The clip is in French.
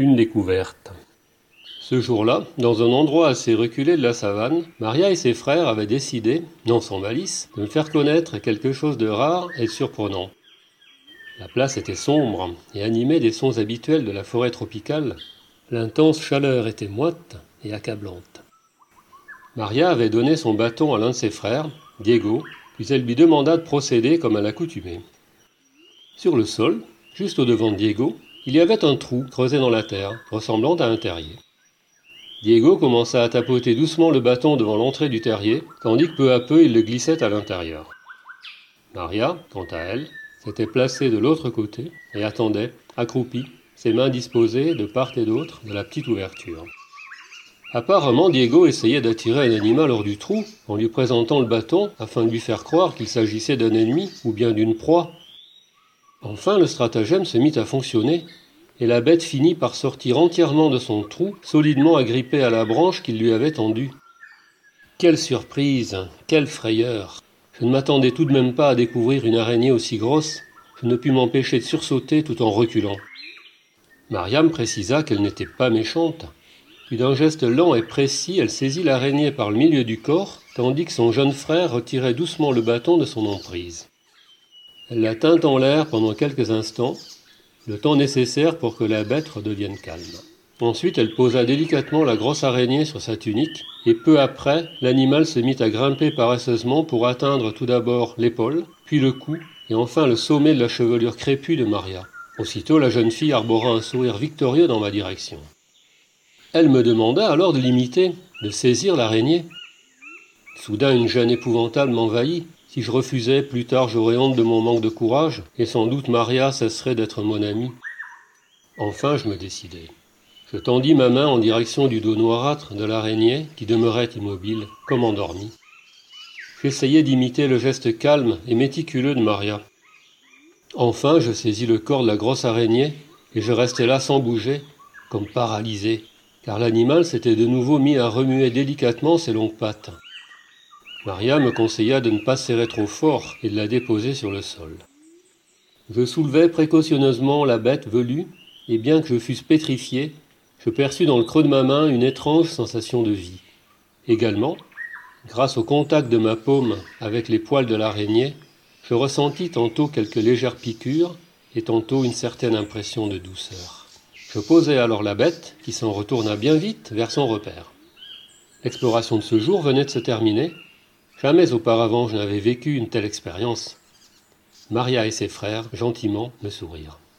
Une découverte. Ce jour-là, dans un endroit assez reculé de la savane, Maria et ses frères avaient décidé, non sans malice, de me faire connaître quelque chose de rare et de surprenant. La place était sombre et animée des sons habituels de la forêt tropicale. L'intense chaleur était moite et accablante. Maria avait donné son bâton à l'un de ses frères, Diego, puis elle lui demanda de procéder comme à l'accoutumée. Sur le sol, juste au-devant de Diego, il y avait un trou creusé dans la terre, ressemblant à un terrier. Diego commença à tapoter doucement le bâton devant l'entrée du terrier, tandis que peu à peu il le glissait à l'intérieur. Maria, quant à elle, s'était placée de l'autre côté et attendait, accroupie, ses mains disposées de part et d'autre de la petite ouverture. Apparemment, Diego essayait d'attirer un animal hors du trou en lui présentant le bâton afin de lui faire croire qu'il s'agissait d'un ennemi ou bien d'une proie. Enfin, le stratagème se mit à fonctionner et la bête finit par sortir entièrement de son trou, solidement agrippée à la branche qu'il lui avait tendue. Quelle surprise, quelle frayeur Je ne m'attendais tout de même pas à découvrir une araignée aussi grosse, je ne pus m'empêcher de sursauter tout en reculant. Mariam précisa qu'elle n'était pas méchante, puis d'un geste lent et précis, elle saisit l'araignée par le milieu du corps, tandis que son jeune frère retirait doucement le bâton de son emprise. Elle la tint en l'air pendant quelques instants, le temps nécessaire pour que la bête redevienne calme. Ensuite, elle posa délicatement la grosse araignée sur sa tunique, et peu après, l'animal se mit à grimper paresseusement pour atteindre tout d'abord l'épaule, puis le cou, et enfin le sommet de la chevelure crépue de Maria. Aussitôt, la jeune fille arbora un sourire victorieux dans ma direction. Elle me demanda alors de l'imiter, de saisir l'araignée. Soudain, une gêne épouvantable m'envahit, si je refusais, plus tard j'aurais honte de mon manque de courage, et sans doute Maria cesserait d'être mon amie. Enfin je me décidai. Je tendis ma main en direction du dos noirâtre de l'araignée qui demeurait immobile, comme endormie. J'essayai d'imiter le geste calme et méticuleux de Maria. Enfin je saisis le corps de la grosse araignée, et je restai là sans bouger, comme paralysé, car l'animal s'était de nouveau mis à remuer délicatement ses longues pattes. Maria me conseilla de ne pas serrer trop fort et de la déposer sur le sol. Je soulevai précautionneusement la bête velue, et bien que je fusse pétrifié, je perçus dans le creux de ma main une étrange sensation de vie. Également, grâce au contact de ma paume avec les poils de l'araignée, je ressentis tantôt quelques légères piqûres et tantôt une certaine impression de douceur. Je posai alors la bête, qui s'en retourna bien vite vers son repère. L'exploration de ce jour venait de se terminer, Jamais auparavant je n'avais vécu une telle expérience. Maria et ses frères, gentiment, me sourirent.